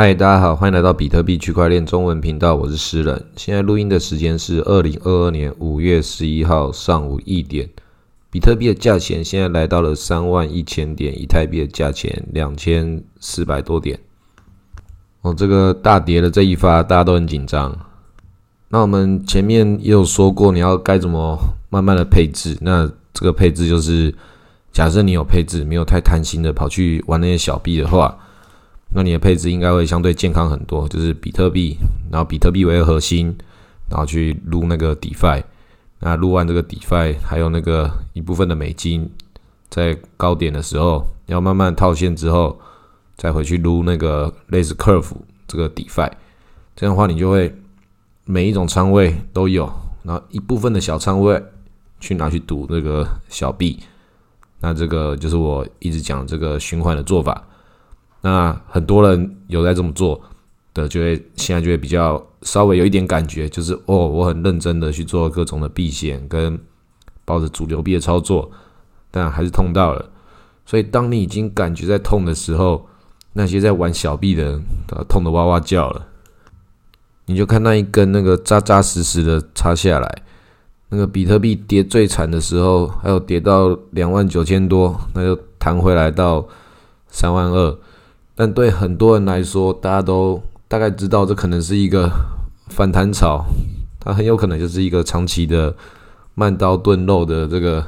嗨，大家好，欢迎来到比特币区块链中文频道，我是诗人。现在录音的时间是二零二二年五月十一号上午一点。比特币的价钱现在来到了三万一千点，以太币的价钱两千四百多点。哦，这个大跌的这一发，大家都很紧张。那我们前面也有说过，你要该怎么慢慢的配置。那这个配置就是，假设你有配置，没有太贪心的跑去玩那些小币的话。那你的配置应该会相对健康很多，就是比特币，然后比特币为核心，然后去撸那个 DeFi，那撸完这个 DeFi，还有那个一部分的美金，在高点的时候要慢慢套现之后，再回去撸那个类似 Curve 这个 DeFi，这样的话你就会每一种仓位都有，然后一部分的小仓位去拿去赌那个小币，那这个就是我一直讲这个循环的做法。那很多人有在这么做的，就会现在就会比较稍微有一点感觉，就是哦，我很认真的去做各种的避险跟抱着主流币的操作，但还是痛到了。所以当你已经感觉在痛的时候，那些在玩小币的人痛的哇哇叫了。你就看那一根那个扎扎实实的插下来，那个比特币跌最惨的时候，还有跌到两万九千多，那就弹回来到三万二。但对很多人来说，大家都大概知道这可能是一个反弹潮，它很有可能就是一个长期的慢刀炖肉的这个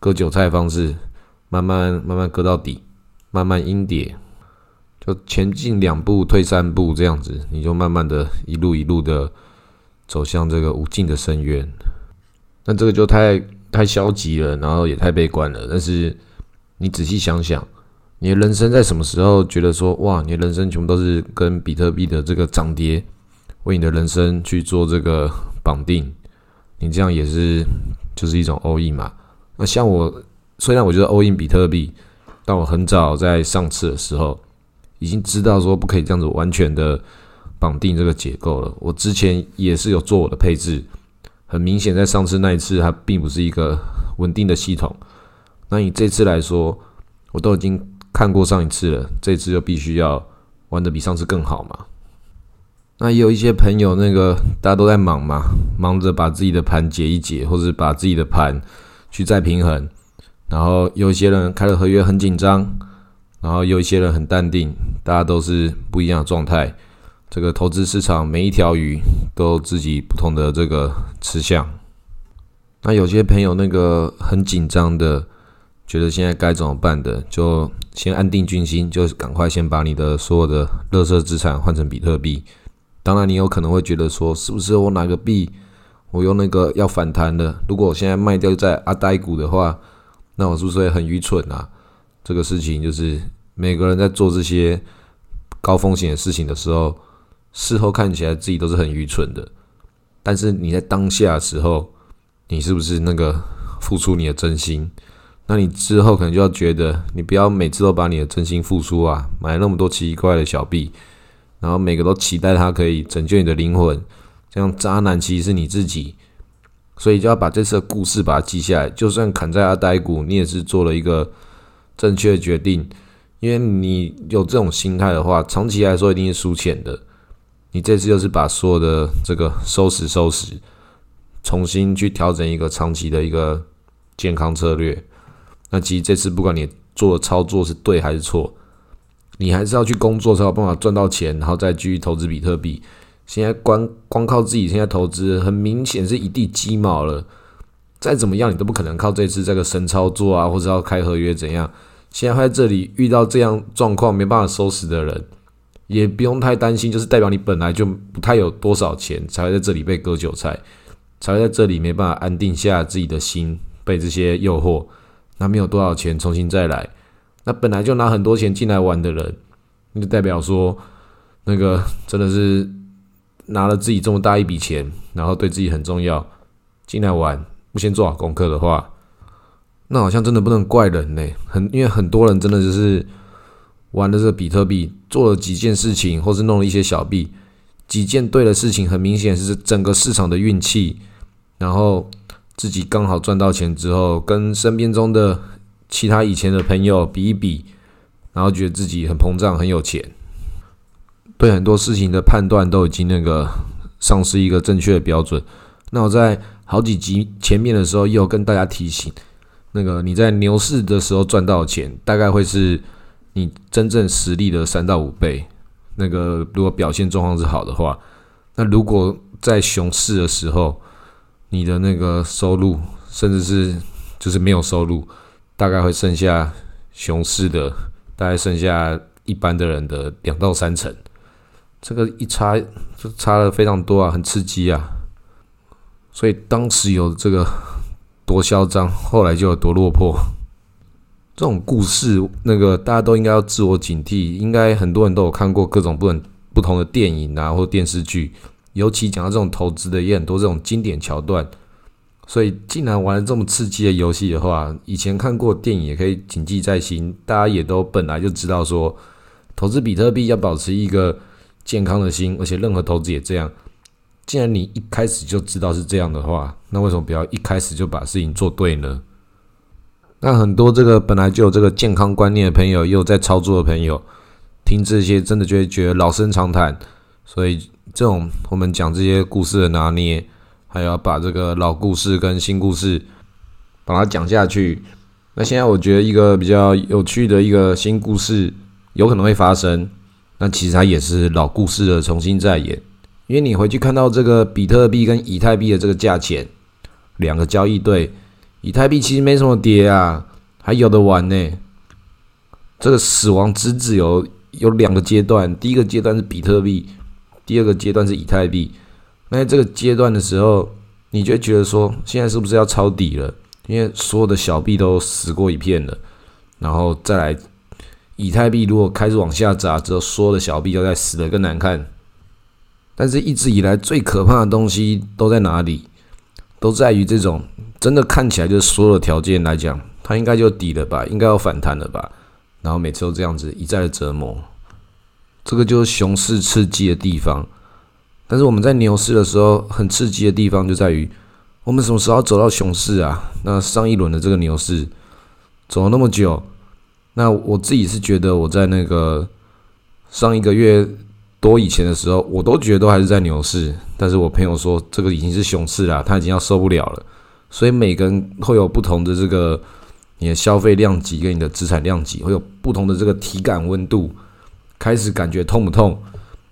割韭菜方式，慢慢慢慢割到底，慢慢阴跌，就前进两步退三步这样子，你就慢慢的一路一路的走向这个无尽的深渊。那这个就太太消极了，然后也太悲观了。但是你仔细想想。你的人生在什么时候觉得说哇，你的人生全部都是跟比特币的这个涨跌为你的人生去做这个绑定？你这样也是就是一种 all in 嘛？那像我，虽然我觉得 all in 比特币，但我很早在上次的时候已经知道说不可以这样子完全的绑定这个结构了。我之前也是有做我的配置，很明显在上次那一次它并不是一个稳定的系统。那你这次来说，我都已经。看过上一次了，这次就必须要玩的比上次更好嘛。那也有一些朋友，那个大家都在忙嘛，忙着把自己的盘解一解，或者把自己的盘去再平衡。然后有一些人开了合约很紧张，然后有一些人很淡定，大家都是不一样的状态。这个投资市场每一条鱼都自己不同的这个吃相。那有些朋友那个很紧张的。觉得现在该怎么办的，就先安定军心，就赶快先把你的所有的垃圾资产换成比特币。当然，你有可能会觉得说，是不是我哪个币我用那个要反弹的？如果我现在卖掉在阿呆股的话，那我是不是会很愚蠢啊？这个事情就是每个人在做这些高风险的事情的时候，事后看起来自己都是很愚蠢的。但是你在当下的时候，你是不是那个付出你的真心？那你之后可能就要觉得，你不要每次都把你的真心付出啊，买那么多奇怪的小币，然后每个都期待它可以拯救你的灵魂，这样渣男其实是你自己，所以就要把这次的故事把它记下来。就算砍在阿呆股，你也是做了一个正确的决定，因为你有这种心态的话，长期来说一定是输钱的。你这次就是把所有的这个收拾收拾，重新去调整一个长期的一个健康策略。那其实这次不管你做的操作是对还是错，你还是要去工作才有办法赚到钱，然后再继续投资比特币。现在光光靠自己现在投资，很明显是一地鸡毛了。再怎么样，你都不可能靠这次这个神操作啊，或者要开合约怎样。现在在这里遇到这样状况没办法收拾的人，也不用太担心，就是代表你本来就不太有多少钱，才会在这里被割韭菜，才会在这里没办法安定下自己的心，被这些诱惑。那没有多少钱，重新再来。那本来就拿很多钱进来玩的人，那就代表说，那个 真的是拿了自己这么大一笔钱，然后对自己很重要，进来玩不先做好功课的话，那好像真的不能怪人呢。很因为很多人真的就是玩的这个比特币，做了几件事情，或是弄了一些小币，几件对的事情，很明显是整个市场的运气，然后。自己刚好赚到钱之后，跟身边中的其他以前的朋友比一比，然后觉得自己很膨胀、很有钱。对很多事情的判断都已经那个丧失一个正确的标准。那我在好几集前面的时候，又跟大家提醒，那个你在牛市的时候赚到钱，大概会是你真正实力的三到五倍。那个如果表现状况是好的话，那如果在熊市的时候，你的那个收入，甚至是就是没有收入，大概会剩下熊市的，大概剩下一般的人的两到三成。这个一差就差了非常多啊，很刺激啊。所以当时有这个多嚣张，后来就有多落魄。这种故事，那个大家都应该要自我警惕。应该很多人都有看过各种不同不同的电影啊，或电视剧。尤其讲到这种投资的，也很多这种经典桥段。所以，既然玩了这么刺激的游戏的话，以前看过电影也可以谨记在心。大家也都本来就知道说，投资比特币要保持一个健康的心，而且任何投资也这样。既然你一开始就知道是这样的话，那为什么不要一开始就把事情做对呢？那很多这个本来就有这个健康观念的朋友，也有在操作的朋友，听这些真的就会觉得老生常谈。所以这种我们讲这些故事的拿捏，还要把这个老故事跟新故事把它讲下去。那现在我觉得一个比较有趣的一个新故事有可能会发生，那其实它也是老故事的重新再演。因为你回去看到这个比特币跟以太币的这个价钱，两个交易对，以太币其实没什么跌啊，还有的玩呢。这个死亡之子有有两个阶段，第一个阶段是比特币，第二个阶段是以太币。那在这个阶段的时候，你就觉得说，现在是不是要抄底了？因为所有的小币都死过一片了，然后再来以太币如果开始往下砸，之后所有的小币都在死的更难看。但是一直以来最可怕的东西都在哪里？都在于这种真的看起来就是所有的条件来讲，它应该就底了吧，应该要反弹了吧？然后每次都这样子一再的折磨，这个就是熊市刺激的地方。但是我们在牛市的时候，很刺激的地方就在于，我们什么时候走到熊市啊？那上一轮的这个牛市走了那么久，那我自己是觉得我在那个上一个月。多以前的时候，我都觉得都还是在牛市，但是我朋友说这个已经是熊市了，他已经要受不了了。所以每个人会有不同的这个你的消费量级跟你的资产量级会有不同的这个体感温度，开始感觉痛不痛？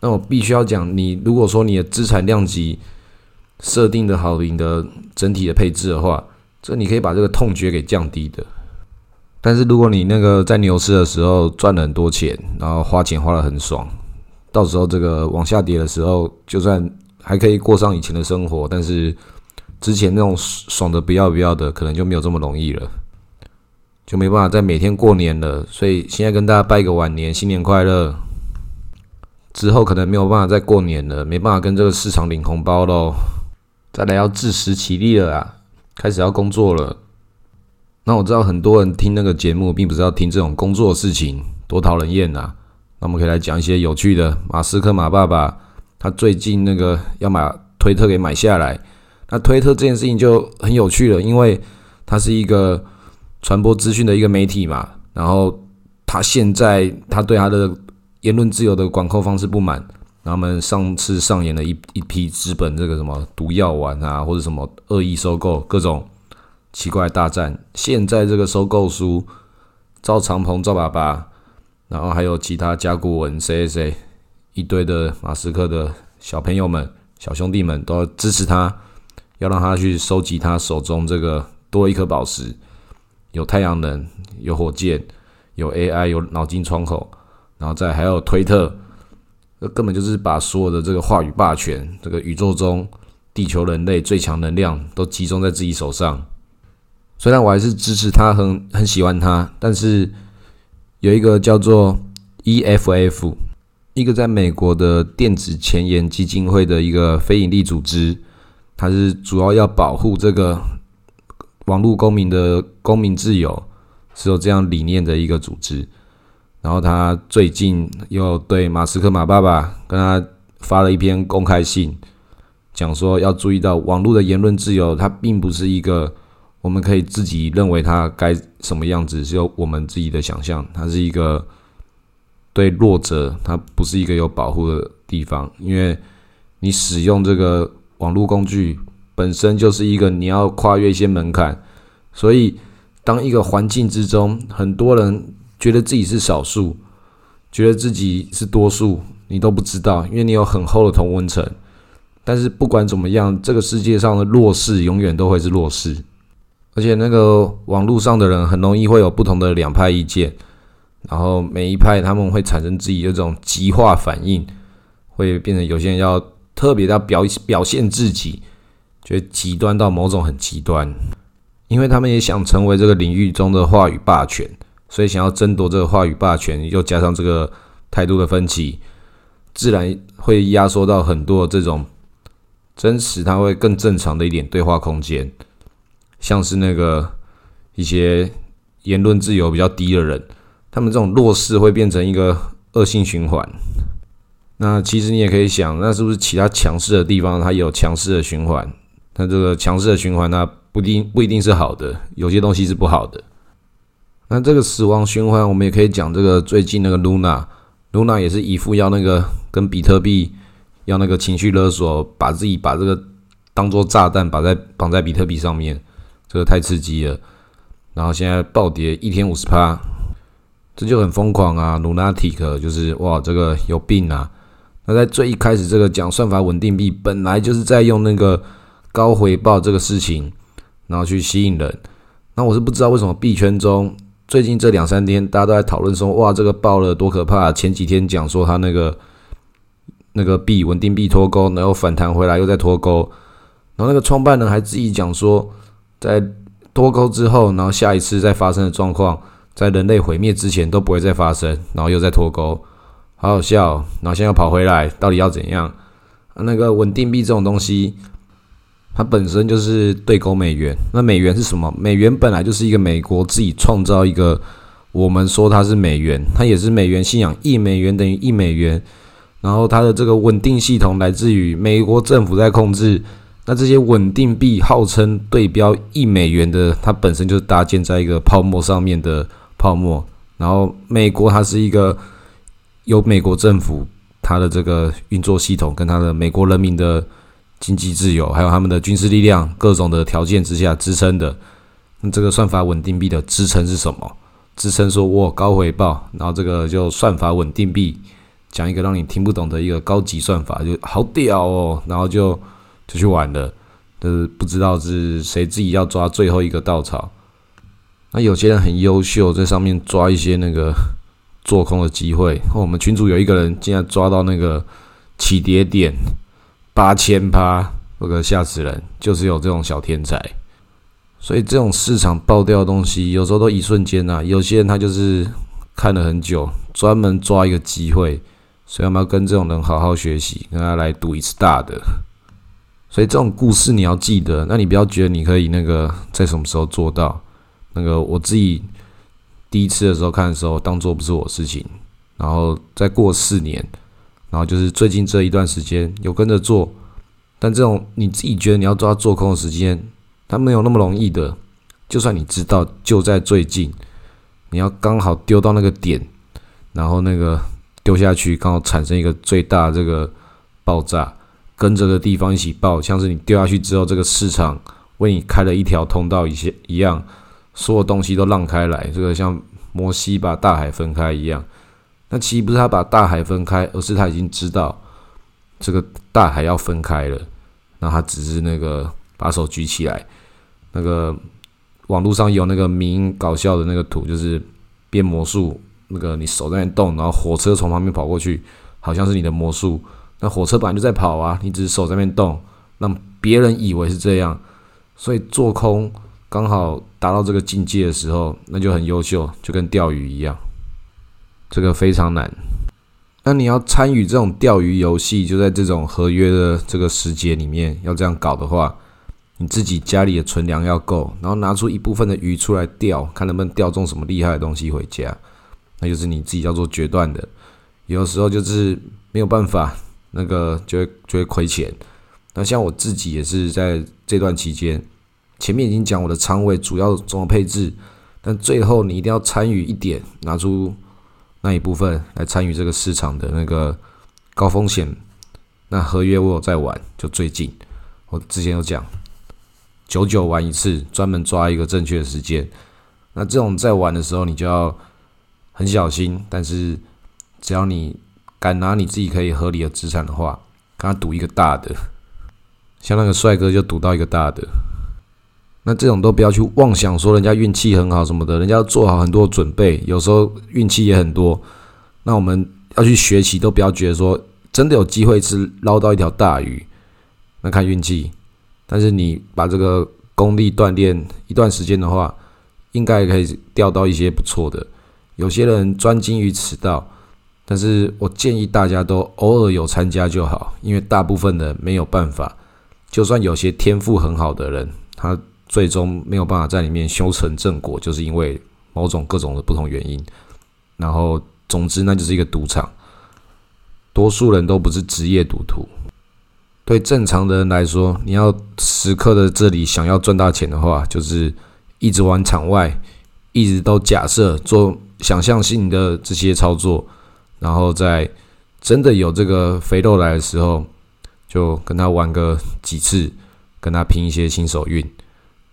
那我必须要讲，你如果说你的资产量级设定的好，你的整体的配置的话，这你可以把这个痛觉给降低的。但是如果你那个在牛市的时候赚了很多钱，然后花钱花的很爽。到时候这个往下跌的时候，就算还可以过上以前的生活，但是之前那种爽的不要不要的，可能就没有这么容易了，就没办法再每天过年了。所以现在跟大家拜个晚年，新年快乐。之后可能没有办法再过年了，没办法跟这个市场领红包喽。再来要自食其力了啊，开始要工作了。那我知道很多人听那个节目，并不是要听这种工作事情，多讨人厌呐。那我们可以来讲一些有趣的。马斯克马爸爸他最近那个要把推特给买下来，那推特这件事情就很有趣了，因为它是一个传播资讯的一个媒体嘛。然后他现在他对他的言论自由的管控方式不满，然后们上次上演了一一批资本这个什么毒药丸啊，或者什么恶意收购各种奇怪大战。现在这个收购书，赵长鹏赵爸爸。然后还有其他甲骨文谁谁谁一堆的马斯克的小朋友们、小兄弟们都要支持他，要让他去收集他手中这个多一颗宝石，有太阳能、有火箭、有 AI、有脑筋窗口，然后再还有推特，那根本就是把所有的这个话语霸权，这个宇宙中地球人类最强能量都集中在自己手上。虽然我还是支持他，很很喜欢他，但是。有一个叫做 EFF，一个在美国的电子前沿基金会的一个非营利组织，它是主要要保护这个网络公民的公民自由，是有这样理念的一个组织。然后他最近又对马斯克马爸爸跟他发了一篇公开信，讲说要注意到网络的言论自由，它并不是一个。我们可以自己认为它该什么样子，是由我们自己的想象。它是一个对弱者它不是一个有保护的地方，因为你使用这个网络工具本身就是一个你要跨越一些门槛，所以当一个环境之中，很多人觉得自己是少数，觉得自己是多数，你都不知道，因为你有很厚的同温层。但是不管怎么样，这个世界上的弱势永远都会是弱势，而且那个网络上的人很容易会有不同的两派意见，然后每一派他们会产生自己这种极化反应，会变成有些人要特别要表表现自己，觉得极端到某种很极端，因为他们也想成为这个领域中的话语霸权，所以想要争夺这个话语霸权，又加上这个态度的分歧，自然会压缩到很多这种。真实，他会更正常的一点对话空间，像是那个一些言论自由比较低的人，他们这种弱势会变成一个恶性循环。那其实你也可以想，那是不是其他强势的地方它有强势的循环？那这个强势的循环，呢不一定不一定是好的，有些东西是不好的。那这个死亡循环，我们也可以讲这个最近那个 Luna，Luna 也是一副要那个跟比特币。要那个情绪勒索，把自己把这个当做炸弹绑在绑在比特币上面，这个太刺激了。然后现在暴跌一天五十趴，这就很疯狂啊！Lunatic 就是哇，这个有病啊！那在最一开始，这个讲算法稳定币本来就是在用那个高回报这个事情，然后去吸引人。那我是不知道为什么币圈中最近这两三天大家都在讨论说，哇，这个爆了多可怕！前几天讲说他那个。那个币稳定币脱钩，然后反弹回来又再脱钩，然后那个创办人还自己讲说，在脱钩之后，然后下一次再发生的状况，在人类毁灭之前都不会再发生，然后又在脱钩，好好笑。然后现在又跑回来，到底要怎样？那个稳定币这种东西，它本身就是对勾美元。那美元是什么？美元本来就是一个美国自己创造一个，我们说它是美元，它也是美元信仰，一美元等于一美元。然后它的这个稳定系统来自于美国政府在控制，那这些稳定币号称对标一美元的，它本身就是搭建在一个泡沫上面的泡沫。然后美国它是一个由美国政府它的这个运作系统跟它的美国人民的经济自由，还有他们的军事力量各种的条件之下支撑的。那这个算法稳定币的支撑是什么？支撑说哇高回报，然后这个就算法稳定币。讲一个让你听不懂的一个高级算法，就好屌哦，然后就就去玩了，就是不知道是谁自己要抓最后一个稻草。那有些人很优秀，在上面抓一些那个做空的机会。我们群主有一个人竟然抓到那个起跌点八千趴，那个吓死人！就是有这种小天才，所以这种市场爆掉的东西，有时候都一瞬间呐。有些人他就是看了很久，专门抓一个机会。所以我们要跟这种人好好学习，跟他来赌一次大的。所以这种故事你要记得，那你不要觉得你可以那个在什么时候做到。那个我自己第一次的时候看的时候，当做不是我事情。然后再过四年，然后就是最近这一段时间有跟着做。但这种你自己觉得你要抓做空的时间，它没有那么容易的。就算你知道就在最近，你要刚好丢到那个点，然后那个。丢下去，刚好产生一个最大这个爆炸，跟这个地方一起爆，像是你丢下去之后，这个市场为你开了一条通道一些一样，所有东西都让开来，这个像摩西把大海分开一样。那其实不是他把大海分开，而是他已经知道这个大海要分开了，那他只是那个把手举起来。那个网络上有那个名搞笑的那个图，就是变魔术。那个你手在那动，然后火车从旁边跑过去，好像是你的魔术。那火车本来就在跑啊，你只是手在那边动，让别人以为是这样。所以做空刚好达到这个境界的时候，那就很优秀，就跟钓鱼一样。这个非常难。那你要参与这种钓鱼游戏，就在这种合约的这个时节里面，要这样搞的话，你自己家里的存粮要够，然后拿出一部分的鱼出来钓，看能不能钓中什么厉害的东西回家。那就是你自己要做决断的，有时候就是没有办法，那个就会就会亏钱。那像我自己也是在这段期间，前面已经讲我的仓位主要怎么配置，但最后你一定要参与一点，拿出那一部分来参与这个市场的那个高风险。那合约我有在玩，就最近我之前有讲，九九玩一次，专门抓一个正确的时间。那这种在玩的时候，你就要很小心。但是只要你敢拿你自己可以合理的资产的话，跟他赌一个大的，像那个帅哥就赌到一个大的。那这种都不要去妄想说人家运气很好什么的，人家做好很多准备，有时候运气也很多。那我们要去学习，都不要觉得说。真的有机会是捞到一条大鱼，那看运气。但是你把这个功力锻炼一段时间的话，应该可以钓到一些不错的。有些人专精于此道，但是我建议大家都偶尔有参加就好，因为大部分的没有办法。就算有些天赋很好的人，他最终没有办法在里面修成正果，就是因为某种各种的不同原因。然后，总之那就是一个赌场。多数人都不是职业赌徒。对正常的人来说，你要时刻的这里想要赚大钱的话，就是一直玩场外，一直都假设做想象性的这些操作，然后在真的有这个肥肉来的时候，就跟他玩个几次，跟他拼一些新手运。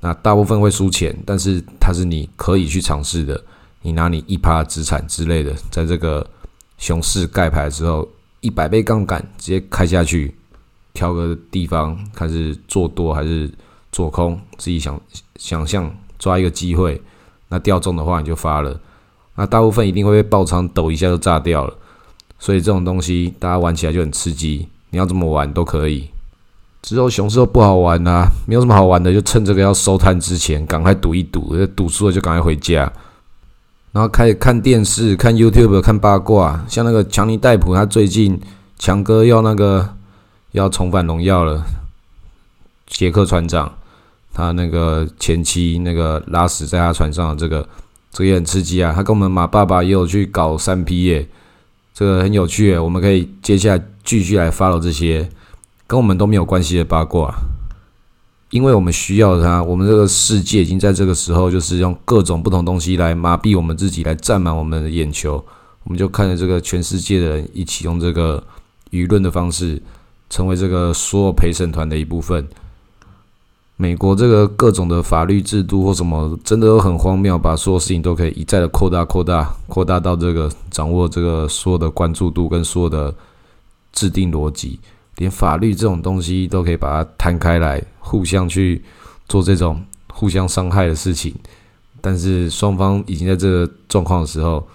那大部分会输钱，但是它是你可以去尝试的。你拿你一趴资产之类的，在这个熊市盖牌的时候。一百倍杠杆直接开下去，挑个地方看是做多还是做空，自己想想象抓一个机会，那掉中的话你就发了，那大部分一定会被爆仓抖一下就炸掉了，所以这种东西大家玩起来就很刺激，你要怎么玩都可以。之后熊市都不好玩啊，没有什么好玩的，就趁这个要收摊之前赶快赌一赌，赌输了就赶快回家。然后开始看电视、看 YouTube、看八卦，像那个强尼戴普，他最近强哥要那个要重返荣耀了。杰克船长，他那个前妻那个拉屎在他船上的这个，这个也很刺激啊。他跟我们马爸爸也有去搞三 P 耶，这个很有趣。我们可以接下来继续来 follow 这些跟我们都没有关系的八卦。因为我们需要它，我们这个世界已经在这个时候，就是用各种不同东西来麻痹我们自己，来占满我们的眼球。我们就看着这个全世界的人一起用这个舆论的方式，成为这个所有陪审团的一部分。美国这个各种的法律制度或什么，真的都很荒谬，把所有事情都可以一再的扩大、扩大、扩大到这个掌握这个所有的关注度跟所有的制定逻辑。连法律这种东西都可以把它摊开来，互相去做这种互相伤害的事情。但是双方已经在这个状况的时候，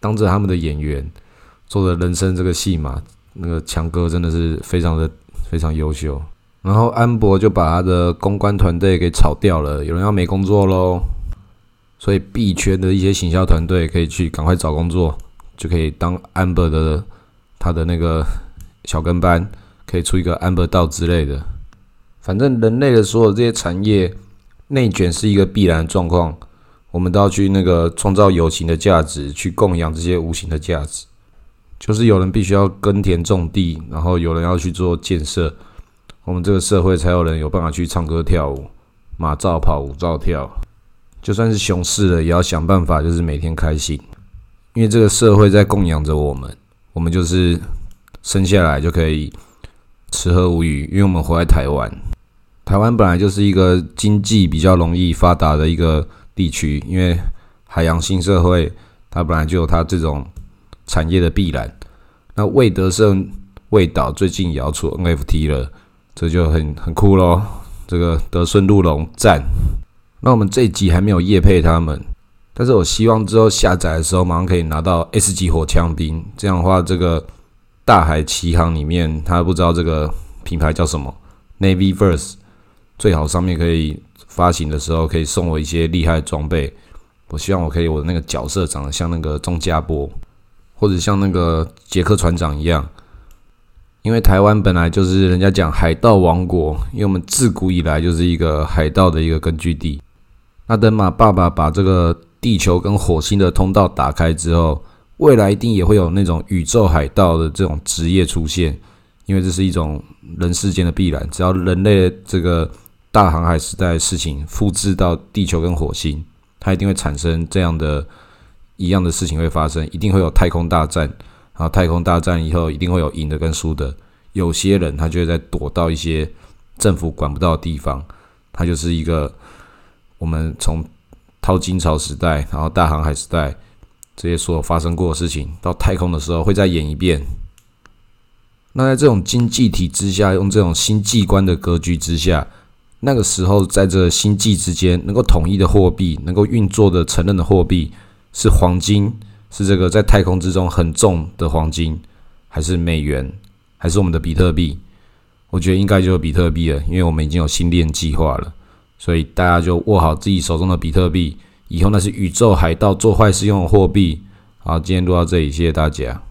当着他们的演员做的人生这个戏码，那个强哥真的是非常的非常优秀。然后安博就把他的公关团队给炒掉了，有人要没工作喽，所以币圈的一些行销团队可以去赶快找工作，就可以当安博的他的那个小跟班。可以出一个 Amber 道之类的，反正人类的所有这些产业内卷是一个必然状况，我们都要去那个创造有形的价值，去供养这些无形的价值。就是有人必须要耕田种地，然后有人要去做建设，我们这个社会才有人有办法去唱歌跳舞，马照跑，舞照跳。就算是熊市了，也要想办法，就是每天开心，因为这个社会在供养着我们，我们就是生下来就可以。吃喝无语，因为我们活在台湾。台湾本来就是一个经济比较容易发达的一个地区，因为海洋新社会，它本来就有它这种产业的必然。那魏德胜、魏导最近也要出 NFT 了，这就很很酷咯。这个德顺鹿龙赞。那我们这一集还没有夜配他们，但是我希望之后下载的时候马上可以拿到 S 级火枪兵，这样的话这个。大海奇航里面，他不知道这个品牌叫什么，Navy Verse，最好上面可以发行的时候可以送我一些厉害的装备。我希望我可以我的那个角色长得像那个钟家波，或者像那个杰克船长一样。因为台湾本来就是人家讲海盗王国，因为我们自古以来就是一个海盗的一个根据地。那等马爸爸把这个地球跟火星的通道打开之后。未来一定也会有那种宇宙海盗的这种职业出现，因为这是一种人世间的必然。只要人类这个大航海时代的事情复制到地球跟火星，它一定会产生这样的一样的事情会发生，一定会有太空大战。然后太空大战以后，一定会有赢的跟输的。有些人他就会在躲到一些政府管不到的地方。他就是一个我们从淘金潮时代，然后大航海时代这些所有发生过的事情，到太空的时候会再演一遍。那在这种经济体之下，用这种星际观的格局之下，那个时候在这星际之间能够统一的货币，能够运作的承认的货币是黄金。是这个在太空之中很重的黄金，还是美元，还是我们的比特币？我觉得应该就是比特币了，因为我们已经有星链计划了，所以大家就握好自己手中的比特币，以后那些宇宙海盗做坏事用的货币。好，今天录到这里，谢谢大家。